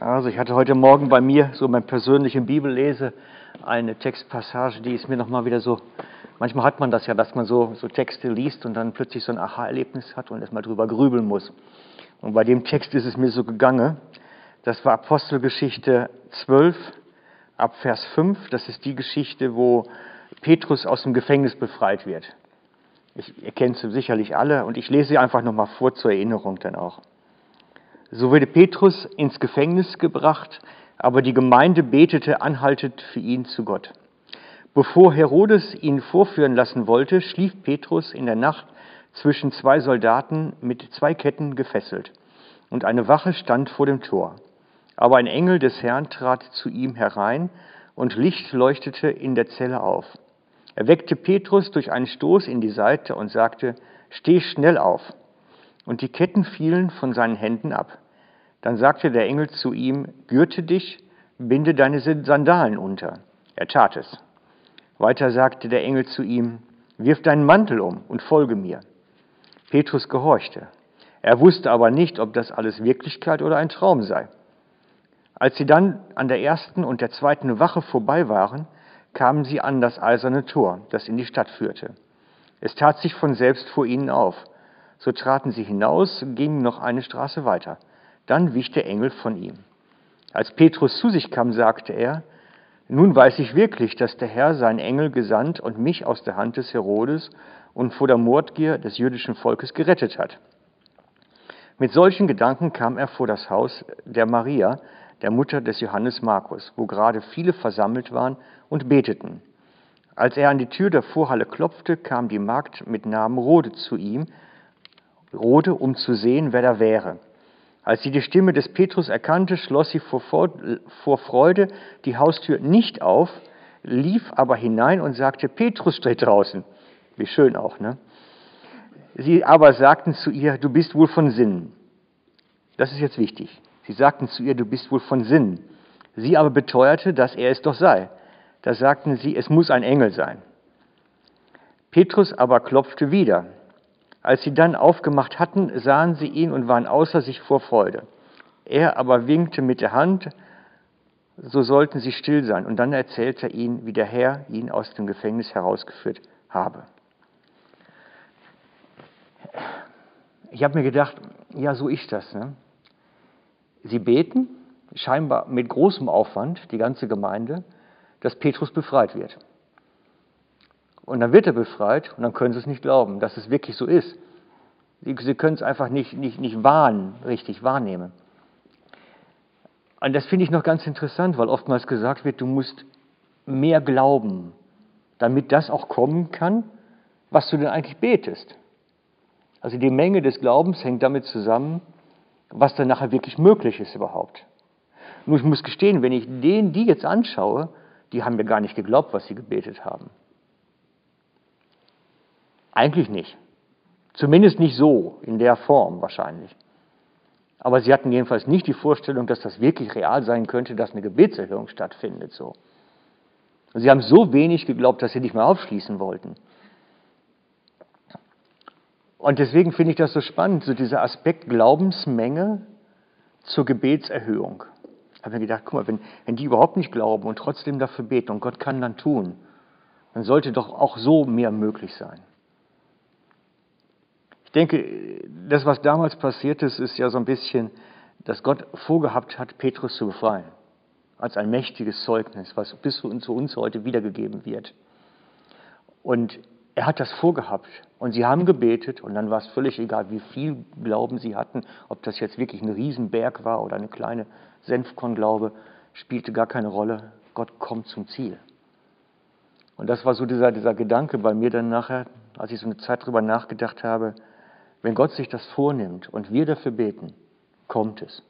Also ich hatte heute Morgen bei mir so beim persönlichen Bibellese eine Textpassage, die ist mir nochmal wieder so, manchmal hat man das ja, dass man so, so Texte liest und dann plötzlich so ein Aha-Erlebnis hat und erstmal drüber grübeln muss. Und bei dem Text ist es mir so gegangen, das war Apostelgeschichte 12 ab Vers 5, das ist die Geschichte, wo Petrus aus dem Gefängnis befreit wird. Ich, ihr kennt sie sicherlich alle und ich lese sie einfach nochmal vor zur Erinnerung dann auch. So wurde Petrus ins Gefängnis gebracht, aber die Gemeinde betete anhaltend für ihn zu Gott. Bevor Herodes ihn vorführen lassen wollte, schlief Petrus in der Nacht zwischen zwei Soldaten mit zwei Ketten gefesselt, und eine Wache stand vor dem Tor. Aber ein Engel des Herrn trat zu ihm herein, und Licht leuchtete in der Zelle auf. Er weckte Petrus durch einen Stoß in die Seite und sagte, Steh schnell auf und die Ketten fielen von seinen Händen ab. Dann sagte der Engel zu ihm, Gürte dich, binde deine Sandalen unter. Er tat es. Weiter sagte der Engel zu ihm, Wirf deinen Mantel um und folge mir. Petrus gehorchte. Er wusste aber nicht, ob das alles Wirklichkeit oder ein Traum sei. Als sie dann an der ersten und der zweiten Wache vorbei waren, kamen sie an das eiserne Tor, das in die Stadt führte. Es tat sich von selbst vor ihnen auf so traten sie hinaus gingen noch eine Straße weiter. Dann wich der Engel von ihm. Als Petrus zu sich kam, sagte er, nun weiß ich wirklich, dass der Herr seinen Engel gesandt und mich aus der Hand des Herodes und vor der Mordgier des jüdischen Volkes gerettet hat. Mit solchen Gedanken kam er vor das Haus der Maria, der Mutter des Johannes Markus, wo gerade viele versammelt waren und beteten. Als er an die Tür der Vorhalle klopfte, kam die Magd mit Namen Rode zu ihm Rode, um zu sehen, wer da wäre. Als sie die Stimme des Petrus erkannte, schloss sie vor, Freude die Haustür nicht auf, lief aber hinein und sagte, Petrus steht draußen. Wie schön auch, ne? Sie aber sagten zu ihr, du bist wohl von Sinnen. Das ist jetzt wichtig. Sie sagten zu ihr, du bist wohl von Sinnen. Sie aber beteuerte, dass er es doch sei. Da sagten sie, es muss ein Engel sein. Petrus aber klopfte wieder. Als sie dann aufgemacht hatten, sahen sie ihn und waren außer sich vor Freude. Er aber winkte mit der Hand, so sollten sie still sein. Und dann erzählte er ihnen, wie der Herr ihn aus dem Gefängnis herausgeführt habe. Ich habe mir gedacht, ja, so ist das. Ne? Sie beten, scheinbar mit großem Aufwand, die ganze Gemeinde, dass Petrus befreit wird. Und dann wird er befreit und dann können sie es nicht glauben, dass es wirklich so ist. Sie, können es einfach nicht, nicht, nicht wahren, richtig wahrnehmen. Und das finde ich noch ganz interessant, weil oftmals gesagt wird, du musst mehr glauben, damit das auch kommen kann, was du denn eigentlich betest. Also die Menge des Glaubens hängt damit zusammen, was dann nachher wirklich möglich ist überhaupt. Nur ich muss gestehen, wenn ich denen die jetzt anschaue, die haben mir gar nicht geglaubt, was sie gebetet haben. Eigentlich nicht. Zumindest nicht so, in der Form wahrscheinlich. Aber sie hatten jedenfalls nicht die Vorstellung, dass das wirklich real sein könnte, dass eine Gebetserhörung stattfindet. So. Sie haben so wenig geglaubt, dass sie nicht mehr aufschließen wollten. Und deswegen finde ich das so spannend, so dieser Aspekt Glaubensmenge zur Gebetserhöhung. Ich habe mir gedacht, guck mal, wenn, wenn die überhaupt nicht glauben und trotzdem dafür beten und Gott kann dann tun, dann sollte doch auch so mehr möglich sein denke, das, was damals passiert ist, ist ja so ein bisschen, dass Gott vorgehabt hat, Petrus zu befreien. Als ein mächtiges Zeugnis, was bis zu uns heute wiedergegeben wird. Und er hat das vorgehabt. Und sie haben gebetet und dann war es völlig egal, wie viel Glauben sie hatten, ob das jetzt wirklich ein Riesenberg war oder eine kleine Senfkornglaube, spielte gar keine Rolle. Gott kommt zum Ziel. Und das war so dieser, dieser Gedanke bei mir dann nachher, als ich so eine Zeit drüber nachgedacht habe, wenn Gott sich das vornimmt und wir dafür beten, kommt es.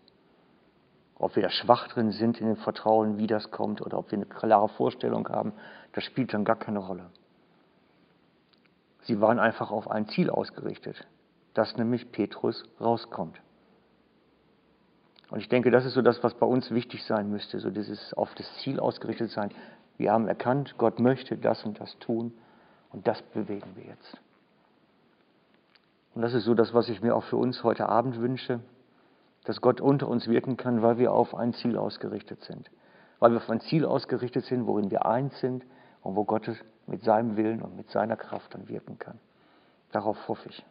Ob wir da schwach drin sind in dem Vertrauen, wie das kommt, oder ob wir eine klare Vorstellung haben, das spielt dann gar keine Rolle. Sie waren einfach auf ein Ziel ausgerichtet, dass nämlich Petrus rauskommt. Und ich denke, das ist so das, was bei uns wichtig sein müsste, so dieses auf das Ziel ausgerichtet sein. Wir haben erkannt, Gott möchte das und das tun und das bewegen wir jetzt. Und das ist so das, was ich mir auch für uns heute Abend wünsche, dass Gott unter uns wirken kann, weil wir auf ein Ziel ausgerichtet sind. Weil wir auf ein Ziel ausgerichtet sind, worin wir eins sind und wo Gott mit seinem Willen und mit seiner Kraft dann wirken kann. Darauf hoffe ich.